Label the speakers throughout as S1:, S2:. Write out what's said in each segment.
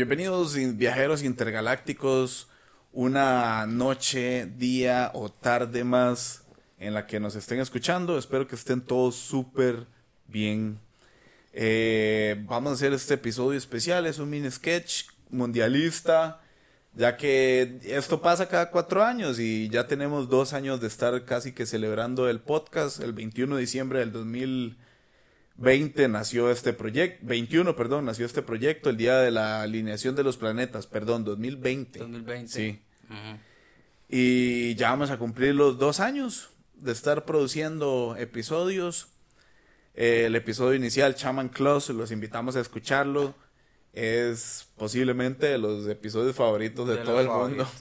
S1: Bienvenidos viajeros intergalácticos, una noche, día o tarde más en la que nos estén escuchando. Espero que estén todos súper bien. Eh, vamos a hacer este episodio especial, es un mini sketch mundialista, ya que esto pasa cada cuatro años y ya tenemos dos años de estar casi que celebrando el podcast. El 21 de diciembre del 2000 20 nació este proyecto, 21, perdón, nació este proyecto, el día de la alineación de los planetas, perdón, 2020.
S2: 2020.
S1: Sí. Y ya vamos a cumplir los dos años de estar produciendo episodios. Eh, el episodio inicial, Chaman Close, los invitamos a escucharlo. Es posiblemente de los episodios favoritos de, todo el mundo.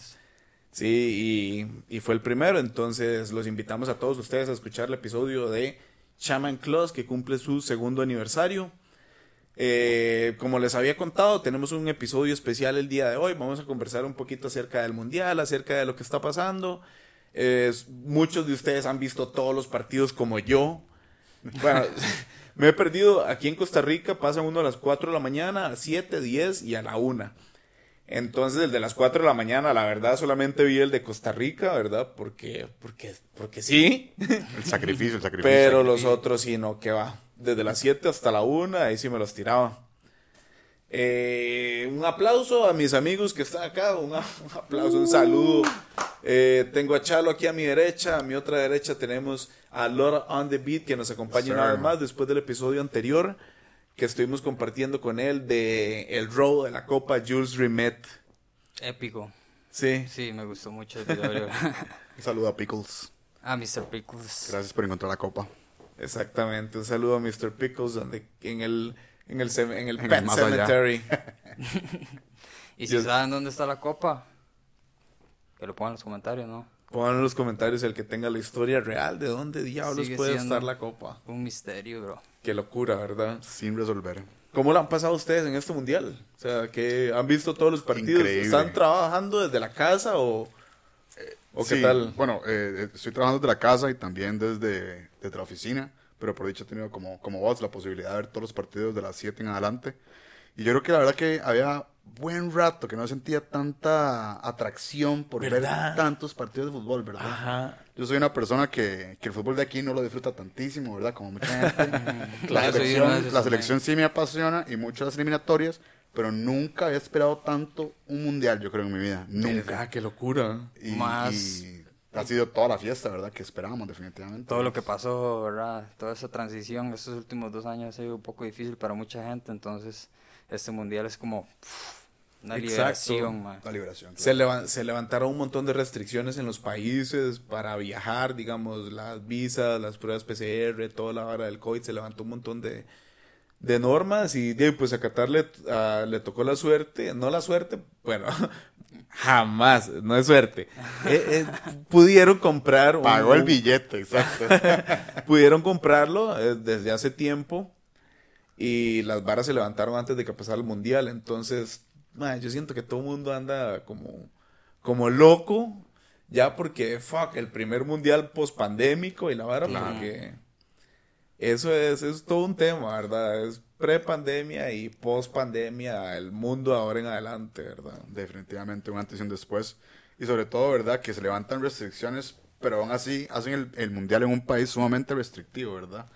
S1: Sí, y, y fue el primero, entonces los invitamos a todos ustedes a escuchar el episodio de Shaman Claus, que cumple su segundo aniversario. Eh, como les había contado, tenemos un episodio especial el día de hoy. Vamos a conversar un poquito acerca del mundial, acerca de lo que está pasando. muchos de ustedes han visto todos los partidos como yo. Bueno, me he perdido aquí en Costa Rica, pasan uno a las 4 de la mañana, a 7, 10 y a la 1. Entonces, el de las 4 de la mañana, la verdad, solamente vi el de Costa Rica, ¿verdad? Porque, porque, porque sí.
S3: El sacrificio, el sacrificio.
S1: Pero los otros sí, no, que va. Desde las 7 hasta la 1, ahí sí me los tiraba. Eh, un aplauso a mis amigos que están acá, un, aplauso, un saludo. Eh, tengo a Chalo aquí a mi derecha, a mi otra derecha tenemos a Laura on the Beat que nos acompaña una vez más después del episodio anterior que estuvimos compartiendo con él de el row de la Copa Jules Rimet.
S2: Épico.
S1: Sí.
S2: Sí, me gustó mucho el video.
S3: un saludo a Pickles.
S2: A Mr. Pickles.
S3: Gracias por encontrar la copa.
S1: Exactamente, un saludo a Mr. Pickles donde en el en el en el Pet Cemetery.
S2: y si saben dónde está la copa, que lo pongan en los comentarios, ¿no?
S1: Pongan en los comentarios el que tenga la historia real de dónde diablos puede estar la copa.
S2: Un misterio, bro.
S1: Qué locura, ¿verdad?
S3: Sin resolver.
S1: ¿Cómo lo han pasado ustedes en este mundial? O sea, que han visto todos los partidos. ¿Están trabajando desde la casa o,
S3: o qué tal? Bueno, eh, estoy trabajando desde la casa y también desde, desde la oficina, pero por dicho he tenido como, como vos la posibilidad de ver todos los partidos de las 7 en adelante. Y yo creo que la verdad que había buen rato que no sentía tanta atracción por ver tantos partidos de fútbol, ¿verdad? Ajá. Yo soy una persona que, que, el fútbol de aquí no lo disfruta tantísimo, ¿verdad? Como mucha gente. la, selección, la selección sí me apasiona y muchas eliminatorias, pero nunca he esperado tanto un mundial, yo creo, en mi vida. Nunca.
S1: qué locura.
S3: Y, Más. ha sido toda la fiesta, ¿verdad? Que esperábamos, definitivamente.
S2: Todo lo que pasó, ¿verdad? Toda esa transición, estos últimos dos años ha sido un poco difícil para mucha gente, entonces este mundial es como una liberación,
S3: Una liberación.
S1: Se, se levantaron un montón de restricciones en los países para viajar, digamos, las visas, las pruebas PCR, toda la hora del COVID, se levantó un montón de, de normas y pues a Qatar le, le tocó la suerte, no la suerte, bueno, jamás, no es suerte. Eh, eh, pudieron comprar...
S3: Pagó el billete, exacto.
S1: pudieron comprarlo eh, desde hace tiempo y las varas se levantaron antes de que pasara el mundial. Entonces, yo siento que todo el mundo anda como, como loco, ya porque, fuck, el primer mundial post pandémico y la vara, porque eso es, es todo un tema, ¿verdad? Es pre-pandemia y post-pandemia, el mundo ahora en adelante, ¿verdad?
S3: Definitivamente un antes y un después. Y sobre todo, ¿verdad? Que se levantan restricciones, pero aún así hacen el, el mundial en un país sumamente restrictivo, ¿verdad?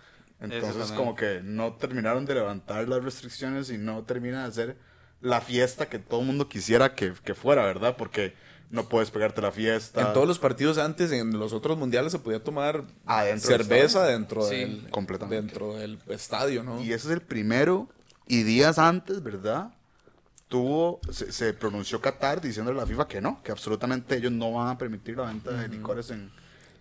S3: Entonces como que no terminaron de levantar las restricciones y no termina de hacer la fiesta que todo el mundo quisiera que, fuera, ¿verdad? Porque no puedes pegarte la fiesta.
S1: En todos los partidos antes, en los otros mundiales, se podía tomar cerveza dentro, del, dentro del estadio, ¿no?
S3: Y ese es el primero. Y días antes, ¿verdad? Tuvo, se, pronunció Qatar diciéndole a la FIFA que no, que absolutamente ellos no van a permitir la venta de licores en,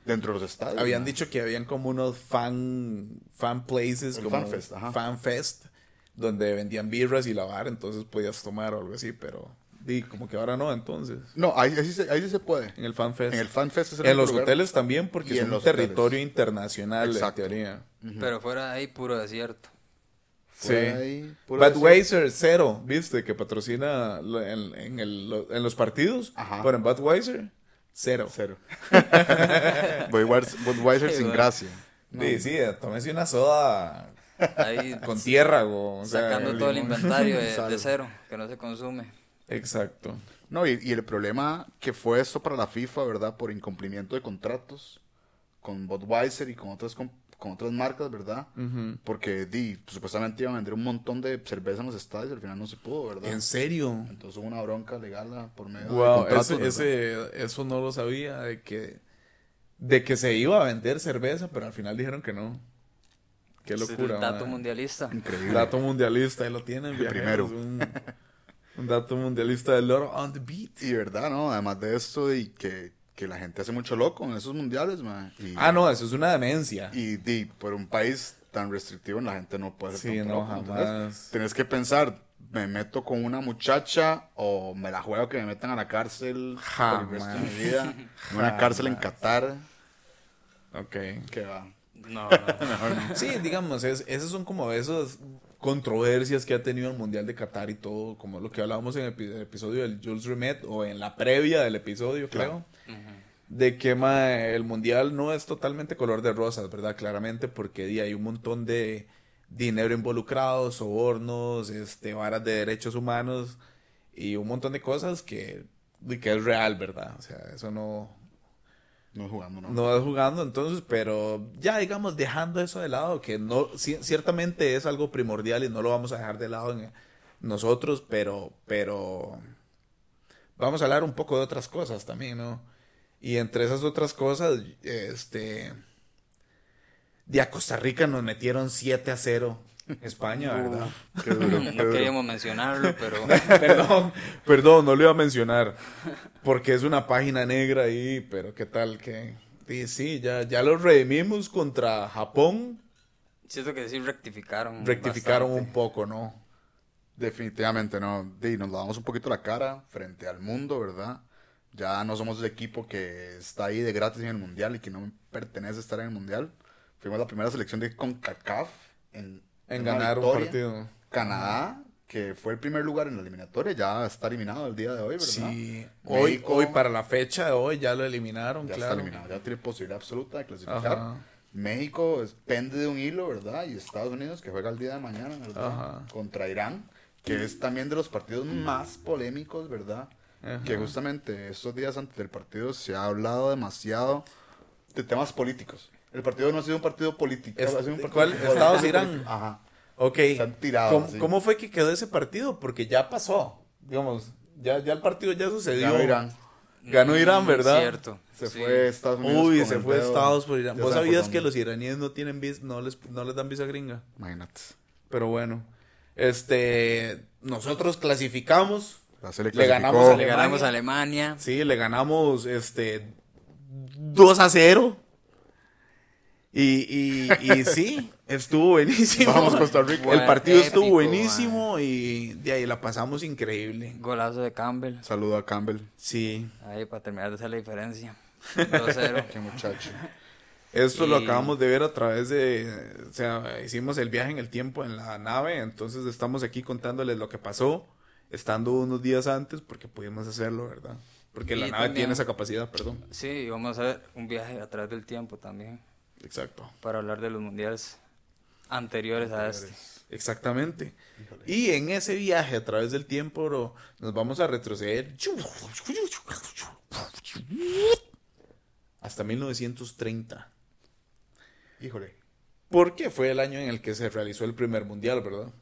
S3: dentro de los estadios.
S1: Habían dicho que habían como unos fan, fan places, como fan fest, fan fest, donde vendían birras y lavar, entonces podías tomar o algo así, pero di como que ahora no, entonces.
S3: No, ahí, sí, se, ahí sí se puede.
S1: En el fan fest.
S3: En el fan fest
S1: En los hoteles también, porque es un territorio internacional, en teoría.
S2: Pero fuera de ahí, puro desierto.
S1: Sí. Budweiser, cero, ¿viste? Que patrocina en, el, en los partidos. Ajá. Pero en Budweiser, cero.
S3: Cero. Budweiser sin gracia.
S1: Sí, sí, tómese una soda
S2: Ahí
S1: con tierra, o,
S2: sacando todo el inventario de, cero, que no se consume.
S1: Exacto.
S3: No, y, y, el problema que fue esto para la FIFA, ¿verdad? Por incumplimiento de contratos con Budweiser y con otras con otras marcas, ¿verdad? Porque di, supuestamente iban a vender un montón de cerveza en los estadios y al final no se pudo, ¿verdad?
S1: ¿En serio?
S3: Entonces hubo una bronca legal por medio
S1: de contratos, ese, eso no lo sabía, de que, de que se iba a vender cerveza, pero al final dijeron que no. Qué locura.
S2: dato mundialista.
S1: Increíble. Dato mundialista, ahí lo tienen. El primero. Un, un, dato mundialista del Loro on the beat.
S3: Y verdad, ¿no? Además de esto, y que que la gente hace mucho loco en esos mundiales, man.
S1: ah, no, eso es una demencia.
S3: Y, y, por un país tan restrictivo la gente no puede
S1: Sí, no, jamás.
S3: Tienes que pensar, me meto con una muchacha o me la juego que me metan a la cárcel por el resto de mi vida. En una cárcel en Qatar.
S1: Ok.
S3: ¿Qué va?
S2: No, no.
S1: Sí, digamos, es, esas son como esas controversias que ha tenido el Mundial de Qatar y todo, como lo que hablábamos en el, episodio del Jules Rimet o en la previa del episodio, creo de que el mundial no es totalmente color de rosas, ¿verdad? Claramente, porque hay un montón de dinero involucrado, sobornos, este, varas de derechos humanos y un montón de cosas que, que es real, ¿verdad? O sea, eso no...
S3: No jugando, ¿no?
S1: No jugando, entonces, pero ya digamos, dejando eso de lado, que no, ciertamente es algo primordial y no lo vamos a dejar de lado nosotros, pero, pero vamos a hablar un poco de otras cosas también, ¿no? Y entre esas otras cosas, este. De a Costa Rica nos metieron 7 a 0. España, ¿verdad?
S2: no queríamos mencionarlo, pero.
S1: perdón, perdón, no lo iba a mencionar. Porque es una página negra ahí, pero qué tal que. Sí, sí, ya, ya lo redimimos contra Japón.
S2: Siento que sí rectificaron.
S1: Rectificaron un poco, ¿no?
S3: Definitivamente, ¿no? Y nos damos un poquito la cara frente al mundo, ¿verdad? Ya no somos el equipo que está ahí de gratis en el mundial y que no pertenece a estar en el mundial. Fuimos la primera selección de CONCACAF en,
S1: en ganar un partido.
S3: Canadá, que fue el primer lugar en la eliminatoria, ya está eliminado el día de hoy, ¿verdad?
S1: Sí, hoy, hoy para la fecha de hoy ya lo eliminaron,
S3: ya
S1: claro.
S3: está eliminado, ya tiene posibilidad absoluta de clasificar. México pende de un hilo, ¿verdad? Y Estados Unidos, que juega el día de mañana, ¿verdad? Contra Irán, que es también de los partidos más polémicos, ¿verdad? que justamente estos días antes del partido se ha hablado demasiado de temas políticos. El partido no ha sido un partido político.
S1: ¿Cuál? Estados Irán.
S3: Ajá.
S1: Ok.
S3: Se han tirado.
S1: ¿Cómo, fue que quedó ese partido? Porque ya pasó. Digamos, ya, ya el partido ya sucedió.
S3: Ganó Irán.
S1: Ganó Irán, ¿verdad?
S2: Cierto.
S3: Se fue Estados Unidos.
S1: Uy, se fue Estados por Irán. ¿Vos sabías que los iraníes no tienen visa, no les, no les dan visa gringa?
S3: Imagínate.
S1: Pero bueno. Este, nosotros clasificamos
S2: le, ganamos a le ganamos a Alemania.
S1: Sí, le ganamos este 2 a 0. Y, y, sí, estuvo buenísimo.
S3: Vamos Costa Rica.
S1: El partido estuvo buenísimo y de ahí la pasamos increíble.
S2: Golazo de Campbell.
S3: Saludo a Campbell.
S1: Sí.
S2: Ahí para terminar de hacer la diferencia. 2-0.
S3: Qué muchacho.
S1: Esto lo acabamos de ver a través de, o sea, hicimos el viaje en el tiempo en la nave, entonces estamos aquí contándoles lo que pasó estando unos días antes porque pudimos hacerlo, ¿verdad? Porque la nave tiene esa capacidad, perdón.
S2: Sí, vamos a ver un viaje a través del tiempo también.
S1: Exacto.
S2: Para hablar de los mundiales anteriores, a este.
S1: Exactamente. Y en ese viaje a través del tiempo, nos vamos a retroceder hasta 1930.
S3: Híjole.
S1: Porque fue el año en el que se realizó el primer mundial, ¿verdad?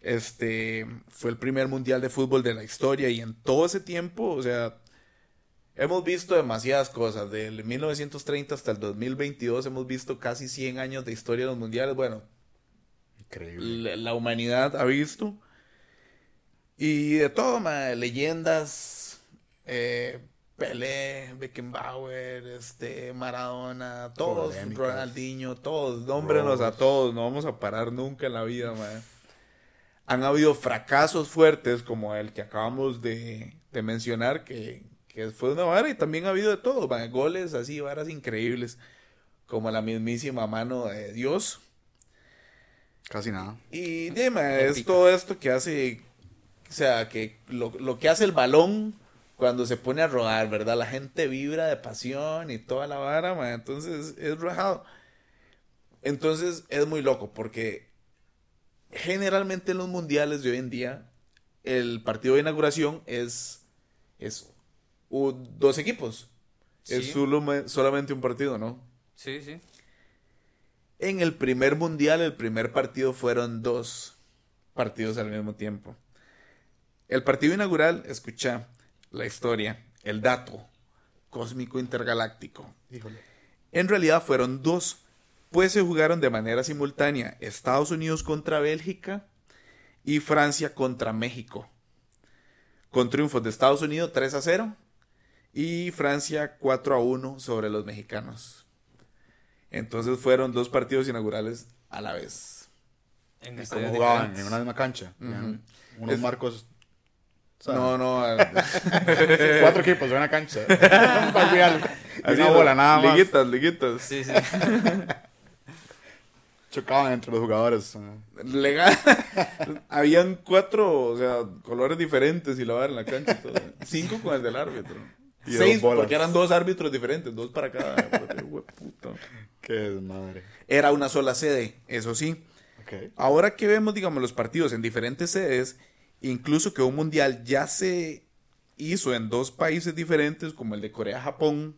S1: Este fue el primer mundial de fútbol de la historia y en todo ese tiempo, o sea, hemos visto demasiadas cosas. Del 1930 hasta el 2022 hemos visto casi 100 años de historia de los mundiales. Bueno,
S3: increíble.
S1: La, humanidad ha visto. Y de todo, leyendas, eh, Pelé, Beckenbauer, este, Maradona, todos, Ronaldinho, todos, nómbrenos a todos, no vamos a parar nunca en la vida, man han habido fracasos fuertes como el que acabamos de, mencionar, que, fue una vara y también ha habido de todo, goles así, varas increíbles, como la mismísima mano de Dios.
S3: Casi nada.
S1: Y dime, es todo esto que hace, o sea, que lo, que hace el balón cuando se pone a rodar, ¿verdad? La gente vibra de pasión y toda la vara, entonces es rajado. Entonces es muy loco porque generalmente en los mundiales de hoy en día el partido de inauguración es, es dos equipos. Es solamente un partido, ¿no?
S2: Sí, sí.
S1: En el primer mundial, el primer partido fueron dos partidos al mismo tiempo. El partido inaugural, escucha la historia, el dato cósmico intergaláctico. En realidad fueron dos, pues se jugaron de manera simultánea Estados Unidos contra Bélgica y Francia contra México. Con triunfos de Estados Unidos 3 a 0 y Francia 4 a 1 sobre los mexicanos. Entonces fueron dos partidos inaugurales a la vez.
S3: ¿En ¿Cómo jugaban? En una misma cancha. Unos marcos.
S1: no, no.
S3: Cuatro equipos en una cancha. una bola, nada
S1: más. Liguitas, liguitas.
S2: Sí, sí.
S3: chocaban entre los jugadores.
S1: Legal. Habían cuatro, o sea, colores diferentes y la en la cancha y todo. Cinco con el del árbitro. Seis, porque eran dos árbitros diferentes, dos para cada.
S3: Qué desmadre.
S1: Era una sola sede, eso sí. Ahora que vemos, digamos, los partidos en diferentes sedes, incluso que un mundial ya se hizo en dos países diferentes, como el de Corea-Japón,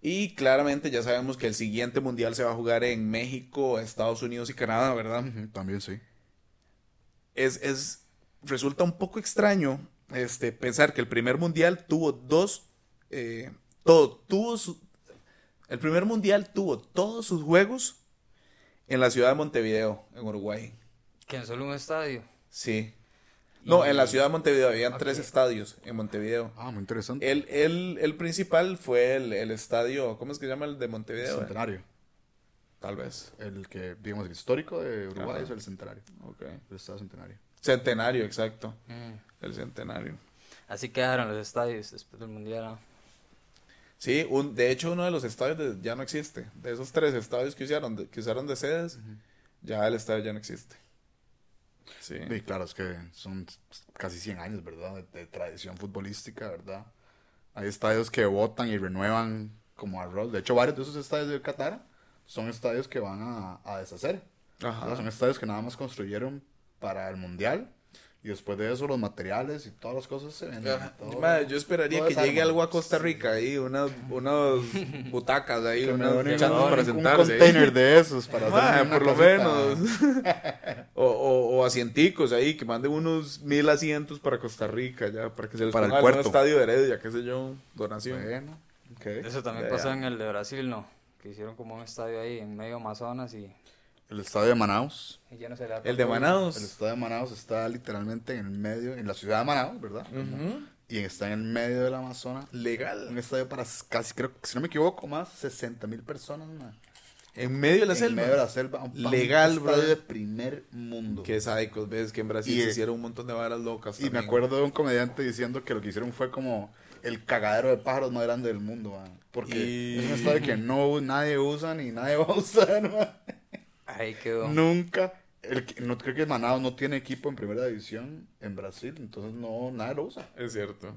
S1: y claramente ya sabemos que el siguiente mundial se va a jugar en México, Estados Unidos y Canadá, ¿verdad?
S3: también sí.
S1: Es, es, resulta un poco extraño este, pensar que el primer mundial tuvo dos, eh, todo, tuvo el primer mundial tuvo todos sus juegos en la ciudad de Montevideo, en Uruguay.
S2: ¿Que en solo un estadio?
S1: Sí. No, en la ciudad de Montevideo habían tres estadios en Montevideo.
S3: Ah, muy interesante.
S1: El, el, el principal fue el, el, estadio, ¿cómo es que se llama el de Montevideo?
S3: Centenario.
S1: Tal vez.
S3: El que, digamos, el histórico de Uruguay es el Centenario. Ok. El Estadio Centenario.
S1: Centenario, exacto. Mm. El Centenario.
S2: Así quedaron los estadios después del Mundial.
S1: Sí, un, de hecho uno de los estadios ya no existe. De esos tres estadios que usaron de, que usaron de sedes, ya el estadio ya no existe.
S3: Sí. claro, es que son casi 100 años, ¿verdad? De, tradición futbolística, ¿verdad? Hay estadios que votan y renuevan como arroz. De hecho, varios de esos estadios de Qatar son estadios que van a, a deshacer. Son estadios que nada más construyeron para el Mundial y después de eso los materiales y todas las cosas se venden.
S1: yo esperaría que llegue algo a Costa Rica ahí, unas, unas butacas ahí, unas chantas para sentarse.
S3: Un container de esos para hacer
S1: por lo menos. o, o, o, asienticos ahí, que manden unos mil asientos para Costa Rica ya, para que se les para ponga el estadio de Heredia, qué sé yo, donación.
S3: Bueno,
S2: Eso también pasó en el de Brasil, ¿no? Que hicieron como un estadio ahí en medio Amazonas y
S3: el estadio de Manaus.
S1: el de Manaus.
S3: El estadio de Manaus está literalmente en el medio, en la ciudad de Manaus, ¿verdad? Y está en el medio del Amazonas.
S1: Legal.
S3: Un estadio para casi, creo, si no me equivoco, más 60 mil personas.
S1: En medio de la selva.
S3: En medio de la selva.
S1: Legal,
S3: bro. de primer mundo.
S1: Qué sádicos, ves que en Brasil se hicieron un montón de varas locas.
S3: Y me acuerdo de un comediante diciendo que lo que hicieron fue como el cagadero de pájaros más grande del mundo, man. Porque es un estadio que no nadie usa ni nadie va a usar, man.
S2: Ahí quedó.
S3: Nunca. El, no creo que Manaus no tiene equipo en primera división en Brasil, entonces no, nada lo usa.
S1: Es cierto.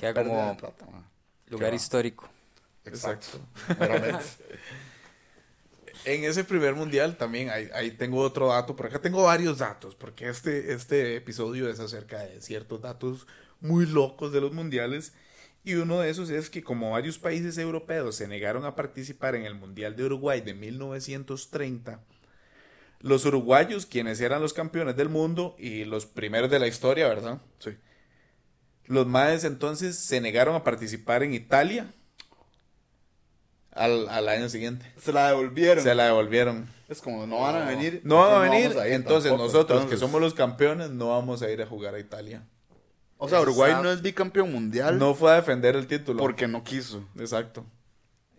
S2: Queda como lugar histórico.
S1: Exacto. en ese primer mundial también ahí, ahí, tengo otro dato, por acá tengo varios datos, porque este, este episodio es acerca de ciertos datos muy locos de los mundiales y uno de esos es que como varios países europeos se negaron a participar en el Mundial de Uruguay de 1930, los uruguayos, quienes eran los campeones del mundo y los primeros de la historia, ¿verdad?
S3: Sí.
S1: Los maes entonces se negaron a participar en Italia al, año siguiente.
S3: Se la devolvieron.
S1: Se la devolvieron.
S3: Es como, no van a venir.
S1: No van a venir. entonces nosotros, que somos los campeones, no vamos a ir a jugar a Italia.
S3: O sea, Uruguay no es bicampeón mundial.
S1: No fue a defender el título.
S3: Porque no quiso.
S1: Exacto.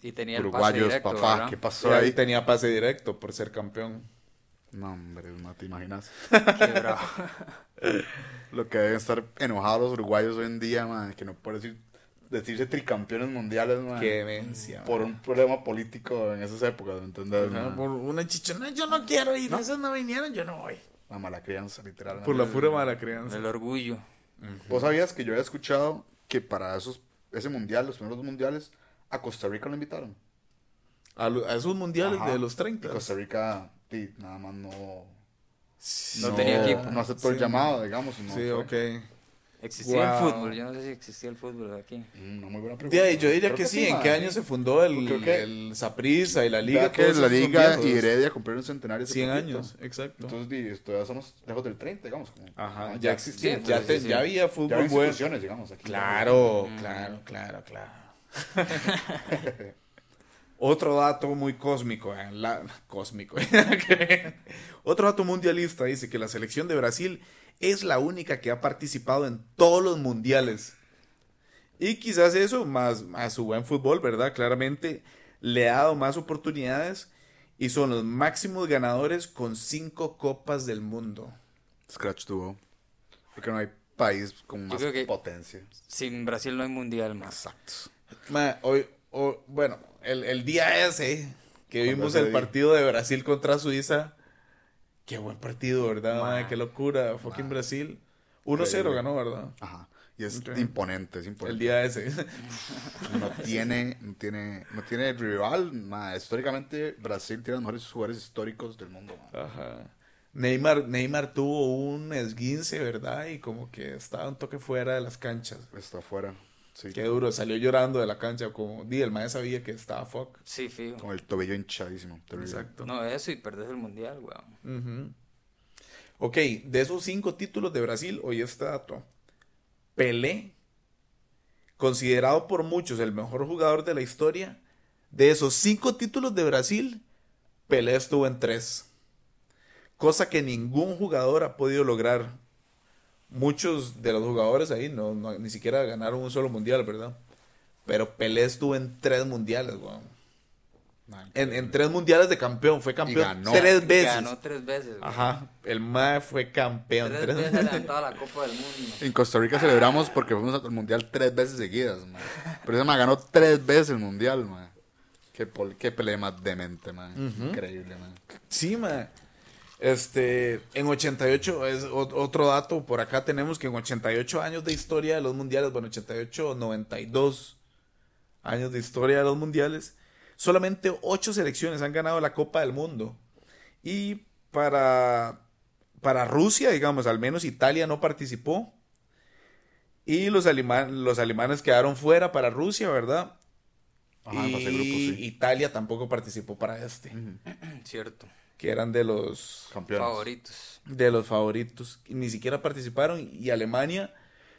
S2: Y tenía el pase directo, papá,
S3: ¿qué pasó ahí?
S1: tenía pase directo por ser campeón.
S3: No, hombre, no te imaginas. Qué bravo. Lo que deben estar enojados los uruguayos hoy en día, man, que no puede decir, decirse tricampeones mundiales, man.
S1: Qué demencia.
S3: Por un problema político en esas épocas, ¿me entiendes?
S1: por una chichona, yo no quiero ir, ¿No? esos no vinieron, yo no voy.
S3: La mala crianza, literal.
S1: Por la pura mala crianza.
S2: El orgullo.
S3: ¿Vos sabías que yo había escuchado que para esos ese mundial, los primeros mundiales, a Costa Rica lo invitaron?
S1: A, esos mundiales de los 30.
S3: Costa Rica, nada más no.
S2: No, tenía equipo.
S3: No aceptó el llamado, digamos.
S1: sí, ok.
S2: ¿Existía el fútbol? Yo no sé si existía el fútbol aquí.
S3: Mm, no, muy buena pregunta.
S1: yo diría que, sí. ¿En qué año se fundó el, el Saprissa y la Liga?
S3: que la Liga y Heredia cumplieron un centenario.
S1: 100 años, exacto.
S3: Entonces, todavía somos lejos del 30, digamos.
S1: Ajá, ya existía. ya, ya, había fútbol
S3: ya bueno. digamos. Aquí
S1: claro, claro, claro, claro. Otro dato muy cósmico, eh, la, cósmico. Otro dato mundialista dice que la selección de Brasil es la única que ha participado en todos los mundiales. Y quizás eso, más a su buen fútbol, ¿verdad? Claramente le ha dado más oportunidades y son los máximos ganadores con cinco copas del mundo.
S3: Scratch tuvo. Porque no hay país con más potencia.
S2: Sin Brasil no hay mundial más.
S1: Exacto. hoy, bueno, el, día ese que vimos el partido de Brasil contra Suiza Qué buen partido, ¿verdad? Qué locura. Fucking Brasil. 1-0 ganó, ¿verdad?
S3: Ajá. Y es imponente, es imponente.
S1: El día ese.
S3: no tiene, no tiene, no tiene rival. Históricamente, Brasil tiene los mejores jugadores históricos del mundo.
S1: Ajá. Neymar, Neymar tuvo un esguince, ¿verdad? Y como que estaba un toque fuera de las canchas.
S3: Está fuera. Sí.
S1: Qué duro, salió llorando de la cancha. Como, di, el maestro sabía que estaba fuck.
S2: Sí, fijo.
S3: Con el tobillo hinchadísimo.
S2: Exacto. No, eso y perdés el mundial, weón.
S1: Ok, de esos cinco títulos de Brasil, hoy este dato. Pelé, considerado por muchos el mejor jugador de la historia, de esos cinco títulos de Brasil, Pelé estuvo en tres. Cosa que ningún jugador ha podido lograr muchos de los jugadores ahí no, ni siquiera ganaron un solo mundial, ¿verdad? Pero Pelé estuvo en tres mundiales, weón. En, tres mundiales de campeón, fue campeón tres veces.
S2: Ganó tres veces.
S1: Ajá, el MAE fue campeón.
S2: Tres, veces la Copa del Mundo.
S3: En Costa Rica celebramos porque fuimos al mundial tres veces seguidas, man. Pero ese MAE ganó tres veces el mundial, man. Qué, qué pelea más demente, man. Increíble, man.
S1: Sí, man. Este, en 88, es otro dato, por acá tenemos que en 88 años de historia de los mundiales, bueno, 88, 92 años de historia de los mundiales, solamente 8 selecciones han ganado la Copa del Mundo. Y para, para Rusia, digamos, al menos Italia no participó. Y los, los alemanes quedaron fuera para Rusia, ¿verdad? y Italia tampoco participó para este.
S2: Cierto
S1: que eran de los
S2: favoritos.
S1: De los favoritos. Ni siquiera participaron. Y Alemania,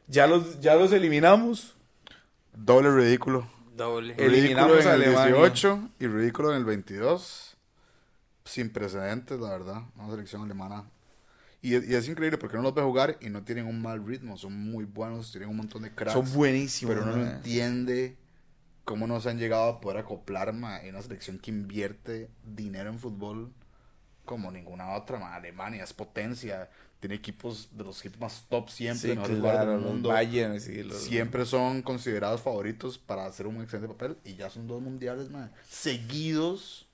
S1: ya los, ya los eliminamos.
S3: Doble ridículo.
S2: Doble.
S3: Eliminamos en el 18 y ridículo en el 22. Sin precedentes, la verdad. Una selección alemana. Y, es increíble porque uno los ve jugar y no tienen un mal ritmo. Son muy buenos, tienen un montón de cracks.
S1: Son buenísimos.
S3: Pero uno no entiende cómo no se han llegado a poder acoplar en una selección que invierte dinero en fútbol como ninguna otra. Alemania es potencia, tiene equipos de los equipos más top siempre,
S1: mundo.
S3: Siempre son considerados favoritos para hacer un excelente papel y ya son dos mundiales seguidos.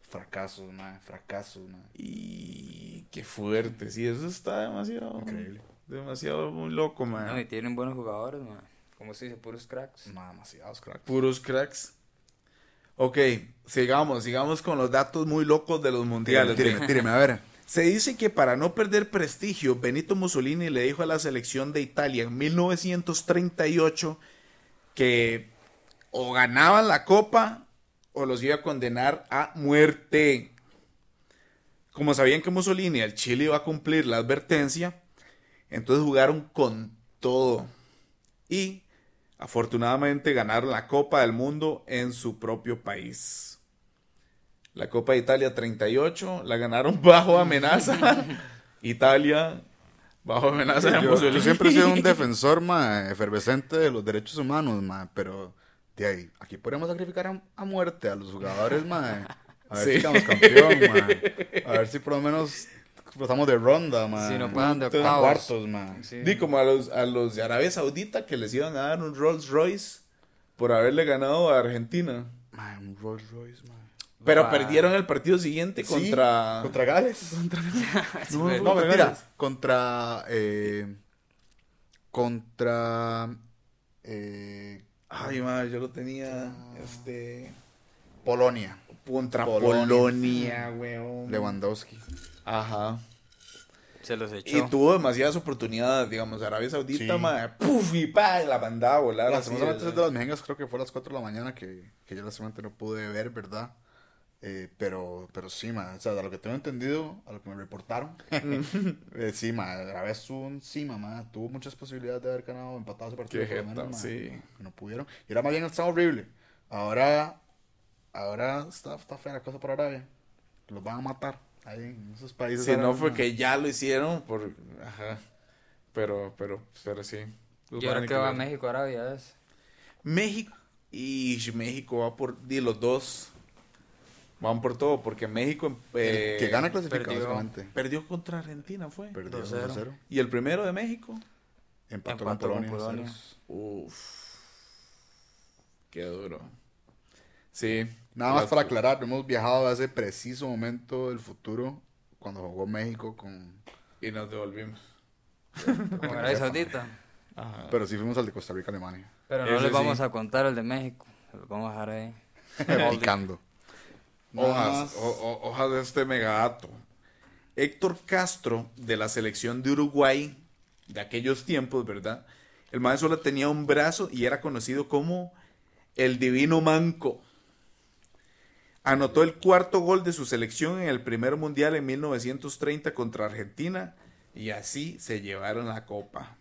S3: Fracasos, man, fracasos,
S1: Y qué fuerte, sí, eso está demasiado. Increíble. Demasiado muy loco, man.
S2: No, y tienen buenos jugadores, man. Como se dice, puros cracks.
S3: demasiados cracks.
S1: Puros cracks. Ok, sigamos, sigamos con los datos muy locos de los mundiales.
S3: Tíreme, tíreme, a ver.
S1: Se dice que para no perder prestigio, Benito Mussolini le dijo a la selección de Italia en 1938 que o ganaban la copa o los iba a condenar a muerte. Como sabían que Mussolini al Chile iba a cumplir la advertencia, entonces jugaron con todo. Y Afortunadamente ganaron la Copa del Mundo en su propio país. La Copa de Italia 38 la ganaron bajo amenaza. Italia bajo amenaza
S3: de yo, yo, siempre he sido un defensor ma, efervescente de los derechos humanos, ma, pero de ahí, aquí podemos sacrificar a, muerte a los jugadores, ma, a ver si quedamos campeón, ma, a ver si por lo menos Pasamos de ronda, man.
S2: Si no pasan de
S3: cuartos, man.
S1: Di como a los, a los de Arabia Saudita que les iban a dar un Rolls Royce por haberle ganado a Argentina.
S3: Man, un Rolls Royce, man.
S1: Pero perdieron el partido siguiente contra...
S3: contra Gales. Contra... no, no, mentira. Contra... Eh, contra... Eh,
S1: Ay, man, yo lo tenía... Este...
S3: Polonia.
S1: contra Polonia, weón.
S3: Lewandowski.
S1: Ajá.
S2: Se los echó.
S1: Y tuvo demasiadas oportunidades, digamos, Arabia Saudita, sí. puf, y pa, la mandaba a volar.
S3: Las de las mejengas creo que fue a las 4 de la mañana que, que yo solamente no pude ver, ¿verdad? Eh, pero, pero sí, ma, o sea, a lo que tengo entendido, a lo que me reportaron, eh, sí, ma, Arabia estuvo encima, ma, tuvo muchas posibilidades de haber ganado, empatado ese partido.
S1: Qué jeta, sí.
S3: no pudieron. Y era más bien estaba horrible. Ahora, ahora está, está fea la cosa para Arabia. Los van a matar ahí en esos países.
S1: Si no fue que ya lo hicieron, por, ajá, pero, pero, pero sí.
S2: ¿Y ahora que va a México, Arabia es?
S1: México, y México va por, di los dos Van por todo, porque México.
S3: Eh, que gana clasificado,
S1: perdió, contra Argentina, fue.
S3: Perdió 2-0.
S1: ¿Y el primero de México?
S3: Empató, con Polonia.
S1: Polonia. Uf. Qué duro. Sí.
S3: Nada más para aclarar, hemos viajado a ese preciso momento del futuro cuando jugó México con.
S1: Y nos devolvimos.
S2: con Arabia Saudita.
S3: Ajá. Pero sí fuimos al de Costa Rica, Alemania.
S2: Pero no les vamos a contar el de México. Lo vamos a dejar ahí.
S3: Picando.
S1: Hojas, hojas de este megadato. Héctor Castro, de la selección de Uruguay, de aquellos tiempos, ¿verdad? El maestro solo tenía un brazo y era conocido como el Divino Manco. Anotó el cuarto gol de su selección en el primer mundial en 1930 contra Argentina y así se llevaron la copa.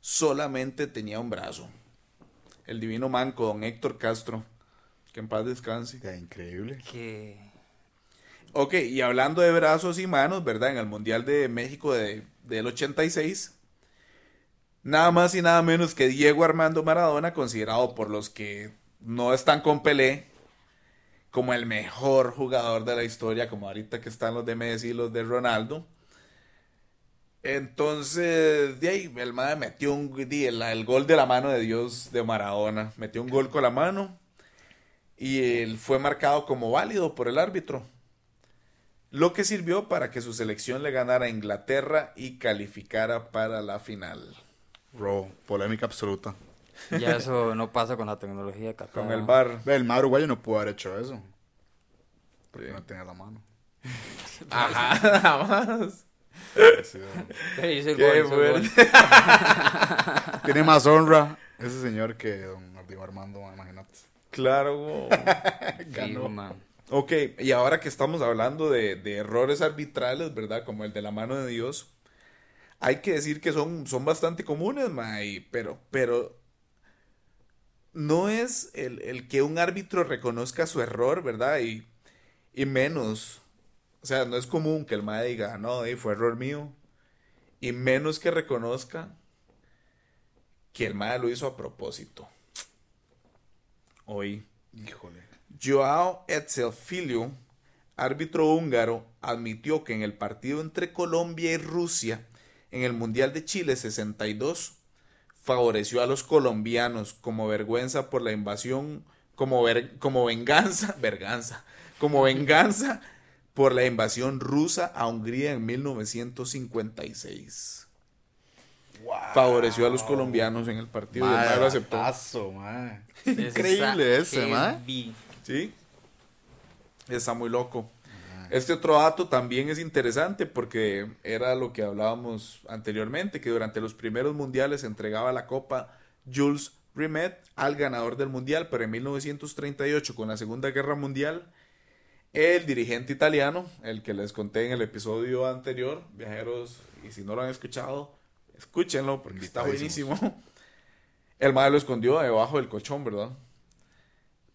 S1: Solamente tenía un brazo. El Divino Manco, don Héctor Castro. Que en paz descanse.
S3: Qué increíble.
S2: Que...
S1: Ok, y hablando de brazos y manos, ¿verdad? En el Mundial de México de, del 86, nada más y nada menos que Diego Armando Maradona, considerado por los que no están con Pelé como el mejor jugador de la historia, como ahorita que están los de Messi y los de Ronaldo. Entonces, de ahí, el madre metió un, el, el gol de la mano de Dios de Maradona. Metió un gol con la mano y él fue marcado como válido por el árbitro, lo que sirvió para que su selección le ganara a Inglaterra y calificara para la final.
S3: Bro, polémica absoluta.
S2: Ya eso no pasa con la tecnología
S1: Con el bar.
S3: El mar uruguayo no pudo haber hecho eso. Porque no tenía la mano.
S1: Ajá, nada más.
S3: Tiene más honra ese señor que don Armando, imagínate.
S1: Claro. Ok, y ahora que estamos hablando de, errores arbitrales, ¿verdad? Como el de la mano de Dios, hay que decir que son, son bastante comunes, pero, pero no es el, que un árbitro reconozca su error, ¿verdad? Y, y menos, o sea, no es común que el mae diga, no, fue error mío, y menos que reconozca que el mae lo hizo a propósito hoy.
S3: Híjole.
S1: Joao Etzelfilio, árbitro húngaro, admitió que en el partido entre Colombia y Rusia, en el Mundial de Chile 62, favoreció a los colombianos como vergüenza por la invasión, como, como venganza, verganza, como venganza por la invasión rusa a Hungría en 1956 favoreció a los colombianos en el partido
S3: y el lo aceptó. Increíble ese, ma.
S1: Sí. Está muy loco. Este otro dato también es interesante porque era lo que hablábamos anteriormente, que durante los primeros mundiales se entregaba la copa Jules Rimet al ganador del mundial, pero en 1938 con la Segunda Guerra Mundial, el dirigente italiano, el que les conté en el episodio anterior, viajeros, y si no lo han escuchado, Escúchenlo porque está buenísimo. El madre lo escondió debajo del colchón, ¿verdad?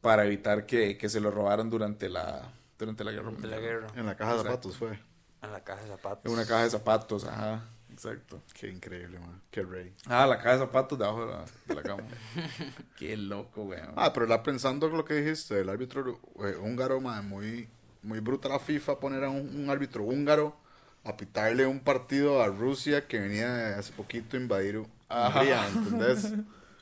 S1: Para evitar que, se lo robaran durante la, durante la guerra.
S3: En la caja de zapatos fue.
S2: En la caja de zapatos.
S1: En una caja de zapatos, ajá. Exacto.
S3: Qué increíble, man. Qué rey.
S1: Ah, la caja de zapatos debajo de la, cama. Qué loco, weón.
S3: Ah, pero la pensando lo que dijiste, el árbitro eh, húngaro, man, muy, muy bruta la FIFA poner a un árbitro húngaro a pitarle un partido a Rusia que venía hace poquito a invadir Hungría, ¿entendés?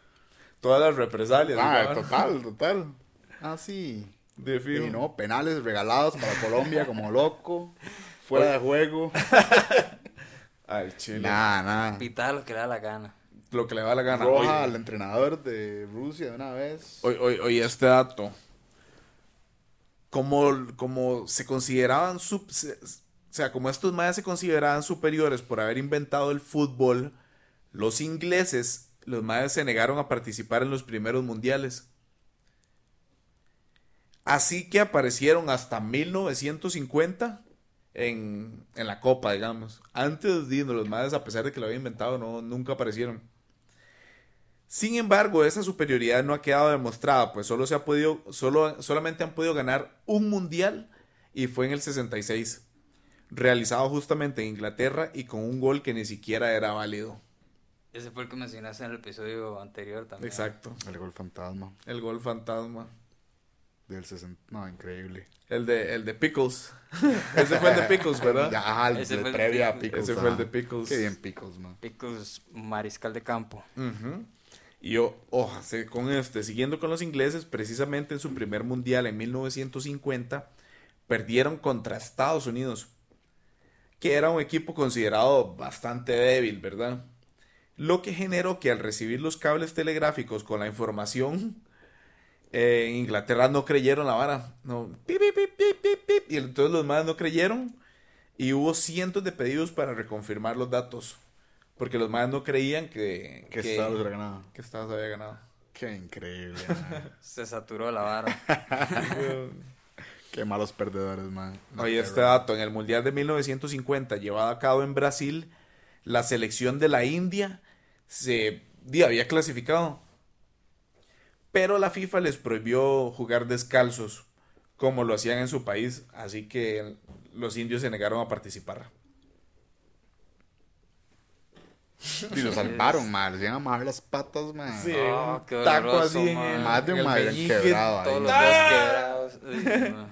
S1: Todas las represalias.
S3: Ah, total, total. Ah, sí.
S1: De
S3: Y no, penales regalados para Colombia como loco, fuera de juego.
S1: Al Chile.
S3: Nada, nada.
S2: Pitar lo que le da la gana.
S1: Lo que le da la gana.
S3: Roja al entrenador de Rusia de una vez.
S1: Hoy, hoy, hoy este dato. como, como se consideraban, sub, o sea, como estos madres se consideraban superiores por haber inventado el fútbol, los ingleses, los madres se negaron a participar en los primeros mundiales. Así que aparecieron hasta 1950 en, en la Copa, digamos. Antes de los madres, a pesar de que lo habían inventado, no, nunca aparecieron. Sin embargo, esa superioridad no ha quedado demostrada, pues solo se ha podido, solo, solamente han podido ganar un mundial y fue en el 66, realizado justamente en Inglaterra y con un gol que ni siquiera era válido.
S2: Ese fue el que mencionaste en el episodio anterior también.
S1: Exacto.
S3: El gol fantasma.
S1: El gol fantasma.
S3: Del 60. No, increíble.
S1: El de, el de Pickles. Ese fue el de Pickles, ¿verdad?
S3: Ya, el
S2: Ese
S3: de
S2: fue el
S3: previa a Pickles.
S1: Ese fue el de Pickles.
S3: Qué bien Pickles, man.
S2: Pickles, mariscal de campo.
S1: Ujú. Y yo, oja, se- con este, siguiendo con los ingleses, precisamente en su primer mundial en 1950, perdieron contra Estados Unidos, que era un equipo considerado bastante débil, ¿verdad? Lo que generó que al recibir los cables telegráficos con la información, eh, en Inglaterra no creyeron la vara. No, pip, pip, pip, pip, pip, pip, y entonces los más no creyeron y hubo cientos de pedidos para reconfirmar los datos. Porque los más no creían que,
S3: Que
S1: que,
S3: Estados había ganado.
S1: que Estados había ganado.
S3: Qué increíble.
S2: Se saturó la vara.
S3: Qué malos perdedores, man.
S1: Oye, este dato, en el Mundial de 1950, llevado a cabo en Brasil, la selección de la India se di, había clasificado. Pero la FIFA les prohibió jugar descalzos, como lo hacían en su país, así que los indios se negaron a participar.
S3: Y lo salvaron, man. Les iban a mojar las patas, man.
S1: Sí,
S2: Oh,
S1: un taco así en
S2: man.
S1: el-
S3: Más de un quebrado
S2: Todos los quebrados. Ay.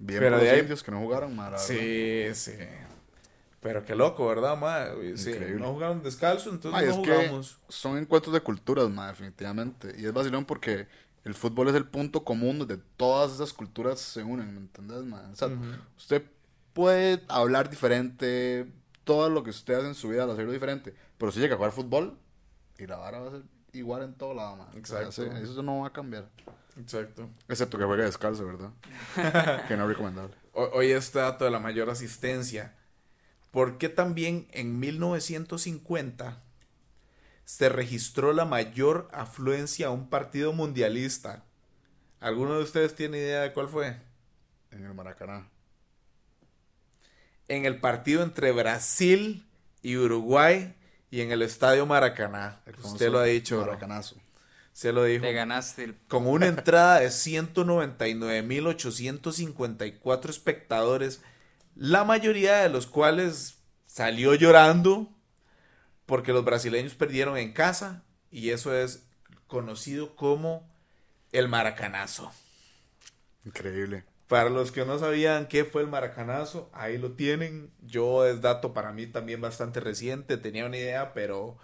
S3: Bien
S1: Pero
S3: por
S1: de
S3: los
S1: ahí-
S3: indios que no jugaron, verdad.
S1: Sí, sí. Pero qué loco, ¿verdad, ma? Sí,
S3: Increíble.
S1: no jugaron descalzo, entonces
S3: Ma,
S1: no
S3: es
S1: jugamos.
S3: que son encuentros de culturas, ma, definitivamente. Y es vacilón porque el fútbol es el punto común donde todas esas culturas se unen, ¿me entendés, ma? O sea, usted puede hablar diferente, todo lo que usted hace en su vida lo hacerlo diferente, pero si llega a jugar fútbol y la vara va a ser igual en todo lado, ma. O sea,
S1: Exacto.
S3: eso no va a cambiar.
S1: Exacto.
S3: Excepto que juegue descalzo, ¿verdad? que no es recomendable.
S1: Hoy este dato de la mayor asistencia. ¿Por qué también en 1950 se registró la mayor afluencia a un partido mundialista? ¿Alguno de ustedes tiene idea de cuál fue?
S3: En el Maracaná.
S1: En el partido entre Brasil y Uruguay y en el Estadio Maracaná. Usted lo ha dicho, bro.
S3: Maracanazo.
S1: Se lo dijo.
S2: Te ganaste el...
S1: Con una entrada de 199.854 espectadores, la mayoría de los cuales salió llorando porque los brasileños perdieron en casa y eso es conocido como el maracanazo.
S3: Increíble.
S1: Para los que no sabían qué fue el maracanazo, ahí lo tienen. Yo es dato para mí también bastante reciente, tenía una idea, pero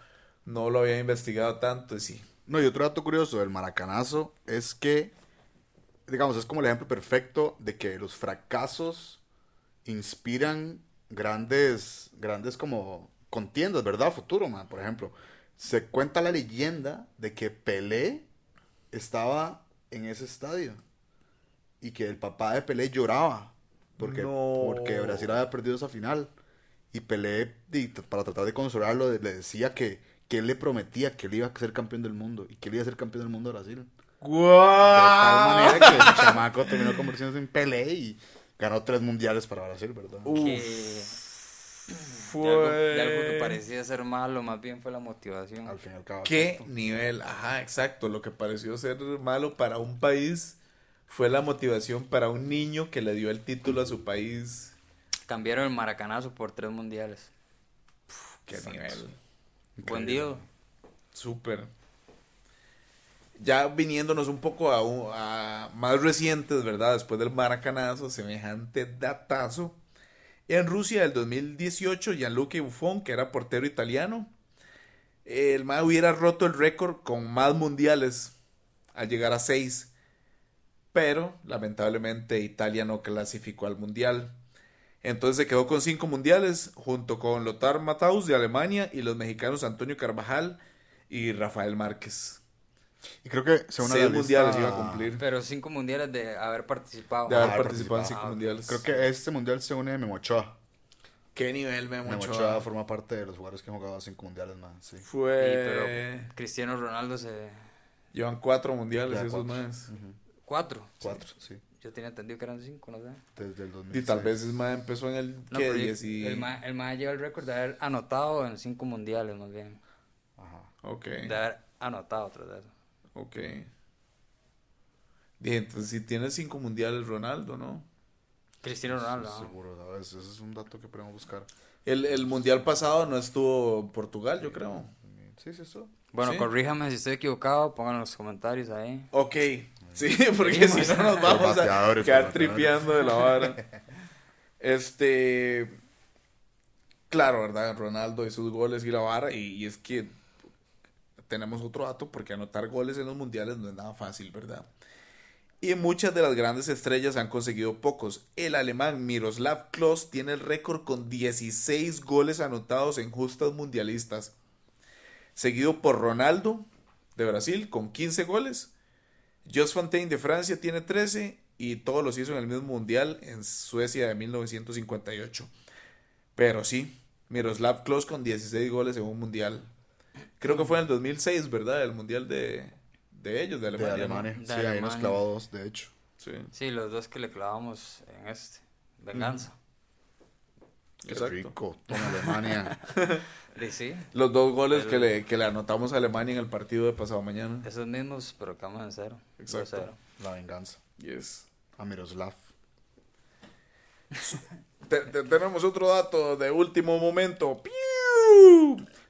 S1: no lo había investigado tanto y sí.
S3: No, y otro dato curioso del maracanazo es que, digamos, es como el ejemplo perfecto de que los fracasos inspiran grandes, grandes como contiendas, ¿verdad? Futuro, man. Por ejemplo, se cuenta la leyenda de que Pelé estaba en ese estadio y que el papá de Pelé lloraba porque,
S1: No.
S3: porque Brasil había perdido esa final. Y Pelé, para tratar de consolarlo, le decía que, que él le prometía que él iba a ser campeón del mundo y que él iba a ser campeón del mundo de Brasil. De tal manera que el chamaco terminó convirtiéndose en Pelé y ganó tres mundiales para Brasil, ¿verdad?
S1: Fue...
S2: De algo, de algo que parecía ser malo, más bien fue la motivación.
S3: Al fin y al cabo.
S1: ¿Qué nivel? Ajá, exacto. Lo que pareció ser malo para un país fue la motivación para un niño que le dio el título a su país.
S2: Cambiaron el maracanazo por tres mundiales.
S1: ¿Qué
S3: Exacto.
S1: nivel?
S2: Buen día.
S1: Súper. Ya viniéndonos un poco a, más recientes, ¿verdad? Después del maracanazo, semejante datazo. En Rusia del 2018, Gianluca Buffon, que era portero italiano, el más hubiera roto el récord con más mundiales al llegar a seis. Pero lamentablemente Italia no clasificó al mundial. Entonces se quedó con cinco mundiales junto con Lothar Matthaus de Alemania y los mexicanos Antonio Carvajal y Rafael Márquez.
S3: Y creo que
S1: según seis mundiales iba a cumplir.
S2: Pero cinco mundiales de haber participado.
S1: De haber participado en cinco mundiales.
S3: Creo que este mundial se une a Memochoa.
S1: ¿Qué nivel Memo
S3: Ochoa? forma parte de los jugadores que han jugado cinco mundiales más. Sí.
S2: Fue. Cristiano Ronaldo se.
S1: Llevan cuatro mundiales, esos más.
S2: ¿Cuatro?
S3: Cuatro, sí.
S2: Yo tenía entendido que eran cinco, no sé.
S3: Desde el 2000.
S1: Y tal vez es más empezó en el. No,
S2: y... El más, el más lleva el récord de haber anotado en cinco mundiales, más bien.
S1: Ajá. Ok.
S2: De haber anotado de eso.
S1: Ok. Bien, entonces si tiene cinco mundiales Ronaldo, ¿no?
S2: Cristiano Ronaldo.
S3: seguro, ¿sabes? Ese es un dato que podemos buscar.
S1: El, el mundial pasado no estuvo Portugal, yo creo.
S3: Sí, sí, estuvo.
S2: Bueno, corríjame si estoy equivocado, pongan en los comentarios ahí.
S1: Ok, sí, porque si no nos vamos a quedar tripeando de la vara. Este, claro, ¿verdad? Ronaldo y sus goles y la vara, y, y es que tenemos otro dato, porque anotar goles en los mundiales no es nada fácil, ¿verdad? y muchas de las grandes estrellas han conseguido pocos. El alemán Miroslav Klose tiene el récord con 16 goles anotados en justas mundialistas, seguido por Ronaldo de Brasil con 15 goles. Jos Fontaine de Francia tiene 13 y todos los hizo en el mismo mundial en Suecia de 1958. Pero sí, Miroslav Klose con 16 goles en un mundial. Creo que fue en el 2006, ¿verdad? El mundial de, de ellos, de Alemania.
S3: De Alemania. sí, ahí nos clavó dos, de hecho.
S2: Sí. sí, los dos que le clavamos en este. Venganza.
S3: Qué rico, toma Alemania.
S2: sí.
S1: Los dos goles que, le, que le anotamos a Alemania en el partido de pasado mañana.
S2: Esos mismos, pero quedamos en cero.
S1: Exacto.
S3: La venganza.
S1: Yes.
S3: A Miroslav.
S1: tenemos otro dato de último momento.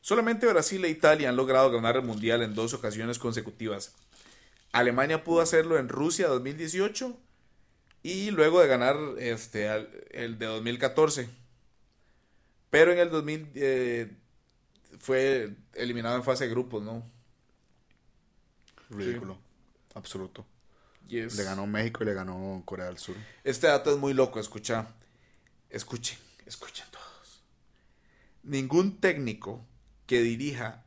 S1: Solamente Brasil e Italia han logrado ganar el Mundial en dos ocasiones consecutivas. Alemania pudo hacerlo en Rusia 2018 y luego de ganar este, el de 2014. Pero en el 2000 eh, fue eliminado en fase de grupos, ¿no?
S3: Ridículo. Absoluto. Le ganó México y le ganó Corea del Sur.
S1: Este dato es muy loco, escucha. Escuchen, escuchen todos. Ningún técnico que dirija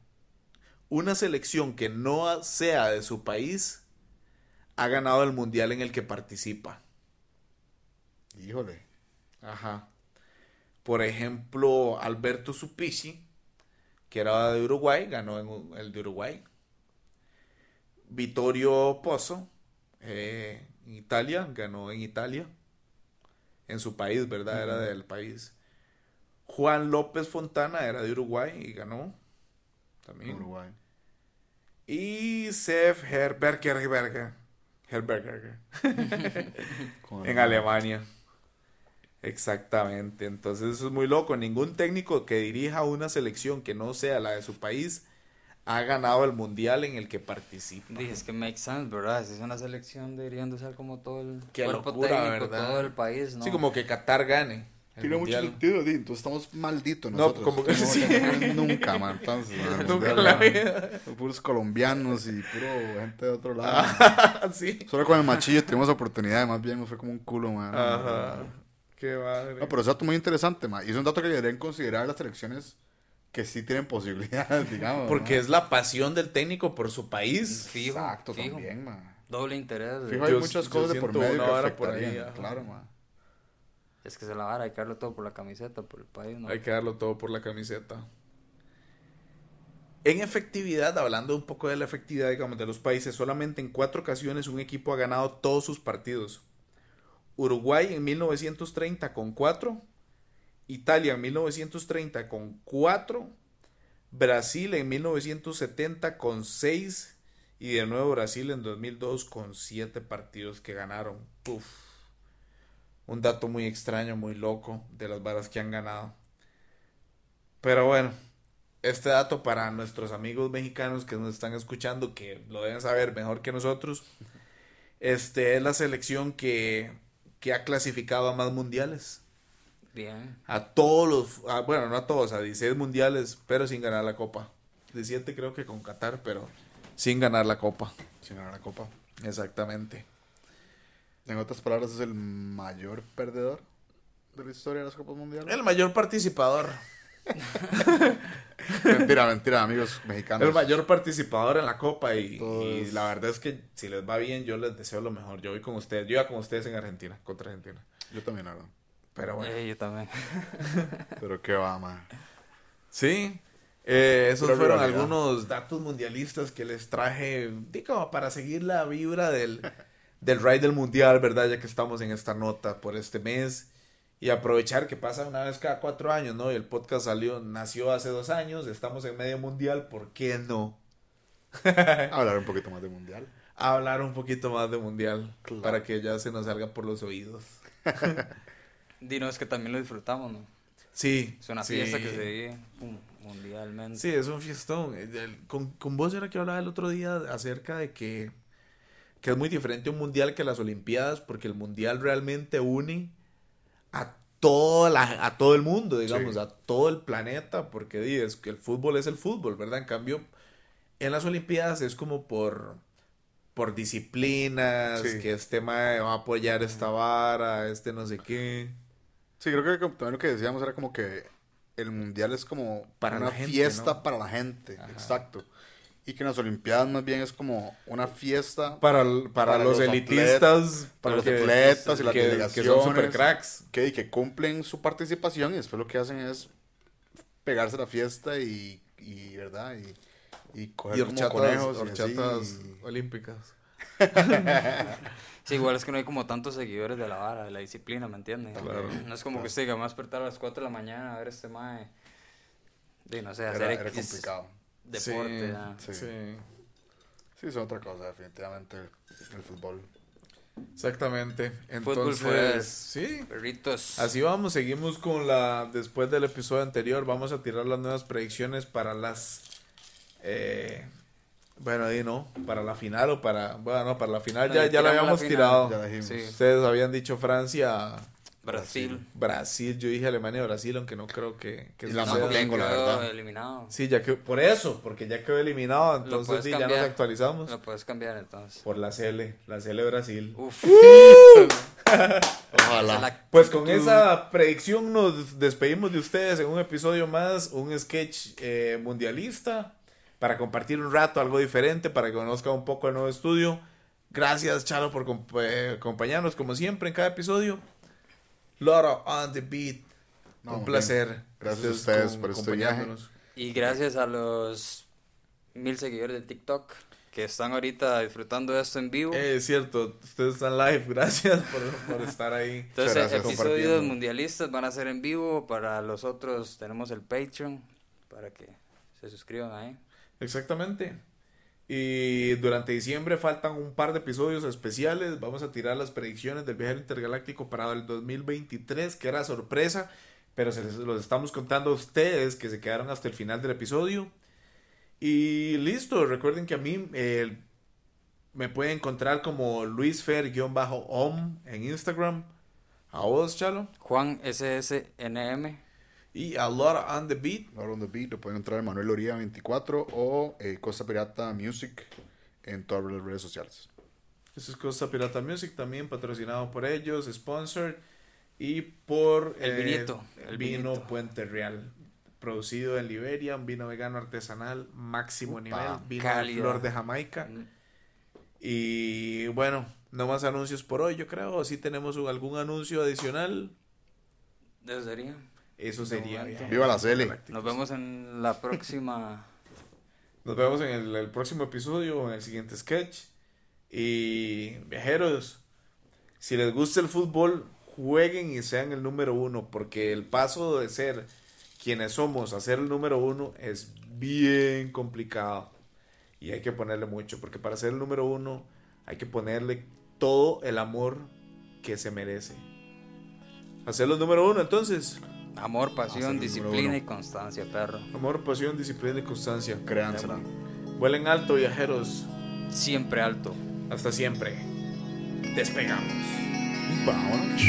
S1: una selección que no sea de su país ha ganado el mundial en el que participa.
S3: Híjole.
S1: Ajá. Por ejemplo, Alberto Supici, que era de Uruguay, ganó en el de Uruguay. Vittorio Pozzo, eh, en Italia, ganó en Italia. En su país, ¿verdad? Era del país. Juan López Fontana era de Uruguay y ganó también.
S3: Uruguay.
S1: Y Sef Herberger, Herberger en Alemania. Exactamente. Entonces eso es muy loco. Ningún técnico que dirija una selección que no sea la de su país ha ganado el mundial en el que participa.
S2: Dije, es que makes sense, ¿verdad? Si es una selección deberían de ser como todo el cuerpo técnico, todo el país, ¿no?
S1: Sí, como que Qatar gane.
S3: Tiene mucho sentido, Di. Entonces estamos malditos nosotros. No, como que sí. Nunca, man. Entonces, nunca en la vida. Puros colombianos y puro gente de otro lado.
S1: sí.
S3: Solo con el machillo tuvimos oportunidad, más bien fue como un culo, man.
S1: Ajá. Qué madre.
S3: No, pero es un dato muy interesante, man. Y es un dato que deberían considerar las selecciones que sí tienen posibilidades, digamos.
S1: Porque es la pasión del técnico por su país.
S2: Fijo,
S3: Exacto, también, man.
S2: Doble interés.
S3: Fijo, hay muchas cosas de por medio que por ahí, claro, man.
S2: Es que se la vara, hay que darlo todo por la camiseta, por el país, ¿no?
S1: Hay que darlo todo por la camiseta. En efectividad, hablando un poco de la efectividad, digamos, de los países, solamente en cuatro ocasiones un equipo ha ganado todos sus partidos. Uruguay en 1930 con cuatro, Italia en 1930 con cuatro, Brasil en 1970 con seis y de nuevo Brasil en 2002 con siete partidos que ganaron. Uf un dato muy extraño, muy loco de las varas que han ganado. Pero bueno, este dato para nuestros amigos mexicanos que nos están escuchando, que lo deben saber mejor que nosotros, este es la selección que, que ha clasificado a más mundiales.
S2: Bien.
S1: A todos los, bueno, no a todos, a 16 mundiales, pero sin ganar la copa. 17 creo que con Qatar, pero sin ganar la copa.
S3: Sin ganar la copa.
S1: Exactamente.
S3: En otras palabras, es el mayor perdedor de la historia de las Copas Mundiales.
S1: El mayor participador.
S3: mentira, mentira, amigos mexicanos.
S1: El mayor participador en la Copa y, la verdad es que si les va bien, yo les deseo lo mejor. Yo voy con ustedes, yo iba con ustedes en Argentina, contra Argentina.
S3: Yo también, ¿verdad?
S1: Pero bueno.
S2: Eh, yo también.
S3: Pero qué va, man.
S1: Sí, eh, esos fueron algunos datos mundialistas que les traje, digo, para seguir la vibra del, del ride del mundial, ¿verdad? Ya que estamos en esta nota por este mes y aprovechar que pasa una vez cada cuatro años, ¿no? Y el podcast salió, nació hace dos años, estamos en medio mundial, ¿por qué no?
S3: Hablar un poquito más de mundial.
S1: Hablar un poquito más de mundial, para que ya se nos salga por los oídos.
S2: Dinos que también lo disfrutamos, ¿no?
S1: Sí.
S2: Es una fiesta que se vive mundialmente.
S1: Sí, es un fiestón. Con, con vos era que hablaba el otro día acerca de que, que es muy diferente un mundial que las Olimpiadas, porque el mundial realmente une a toda la, a todo el mundo, digamos, a todo el planeta, porque dices que el fútbol es el fútbol, ¿verdad? En cambio, en las Olimpiadas es como por, por disciplinas, que este va a apoyar esta vara, este no sé qué.
S3: Sí, creo que también lo que decíamos era como que el mundial es como para una fiesta para la gente, exacto y que en las Olimpiadas más bien es como una fiesta
S1: para, para, los, elitistas,
S3: para los atletas y las delegaciones
S1: que son super cracks,
S3: que, que cumplen su participación y después lo que hacen es pegarse la fiesta y, y verdad y, y coger como conejos
S1: horchatas olímpicas.
S2: sí, igual es que no hay como tantos seguidores de la vara, de la disciplina, ¿me entiendes? no es como que usted diga, me a despertar a las 4 de la mañana a ver este mae. De, no sé, hacer
S3: era complicado
S2: deporte.
S3: Sí, sí. sí. es otra cosa, definitivamente, el, fútbol.
S1: Exactamente. Entonces, sí.
S2: Perritos.
S1: Así vamos, seguimos con la. Después del episodio anterior, vamos a tirar las nuevas predicciones para las. Eh, bueno, ahí no, para la final o para. Bueno, para la final ya, ya la habíamos tirado. Ustedes habían dicho Francia.
S2: Brasil.
S1: Brasil, yo dije Alemania y Brasil, aunque no creo que, que
S3: y la más tengo, la verdad.
S2: eliminado.
S1: Sí, ya que por eso, porque ya quedó eliminado, entonces sí, ya nos actualizamos.
S2: Lo puedes cambiar entonces.
S1: Por la CL, la CL Brasil.
S2: Uf.
S1: Ojalá. Pues con esa predicción nos despedimos de ustedes en un episodio más, un sketch eh, mundialista, para compartir un rato, algo diferente, para que conozcan un poco el nuevo estudio. Gracias, Chalo, por eh, acompañarnos como siempre en cada episodio. Loro on the beat. Un placer.
S3: Gracias a ustedes por este viaje.
S2: Y gracias a los mil seguidores de TikTok que están ahorita disfrutando de esto en vivo.
S1: Eh, es cierto, ustedes están live, gracias por, estar ahí.
S2: Entonces, episodios mundialistas van a ser en vivo, para los otros tenemos el Patreon, para que se suscriban ahí.
S1: Exactamente. Y durante diciembre faltan un par de episodios especiales. Vamos a tirar las predicciones del viaje intergaláctico para el 2023, que era sorpresa, pero se los estamos contando a ustedes que se quedaron hasta el final del episodio. Y listo, recuerden que a mí me pueden encontrar como luisfer-om en Instagram. A vos, Chalo.
S2: Juan SSNM.
S1: Y a lot on the beat.
S3: A lot on the beat. Lo pueden encontrar en Manuel Loría 24 o eh, Costa Pirata Music en todas las redes sociales.
S1: Eso es Costa Pirata Music, también patrocinado por ellos, sponsored. Y por
S2: el, eh,
S1: el vino Puente Real. Producido en Liberia, un vino vegano artesanal, máximo nivel. Vino de flor de Jamaica. Mm. Y bueno, no más anuncios por hoy, yo creo. Si tenemos algún anuncio adicional.
S2: Eso sería.
S1: Eso sería.
S3: Viva la Cele.
S2: Nos vemos en la próxima.
S1: Nos vemos en el, próximo episodio, en el siguiente sketch. Y viajeros, si les gusta el fútbol, jueguen y sean el número uno, porque el paso de ser quienes somos a ser el número uno es bien complicado. Y hay que ponerle mucho, porque para ser el número uno hay que ponerle todo el amor que se merece. Hacer el número uno, entonces.
S2: Amor, pasión, disciplina y constancia, perro.
S1: Amor, pasión, disciplina y constancia.
S3: Créansela.
S1: Vuelen alto, viajeros.
S2: Siempre alto.
S1: Hasta siempre. Despegamos.
S3: Vámonos.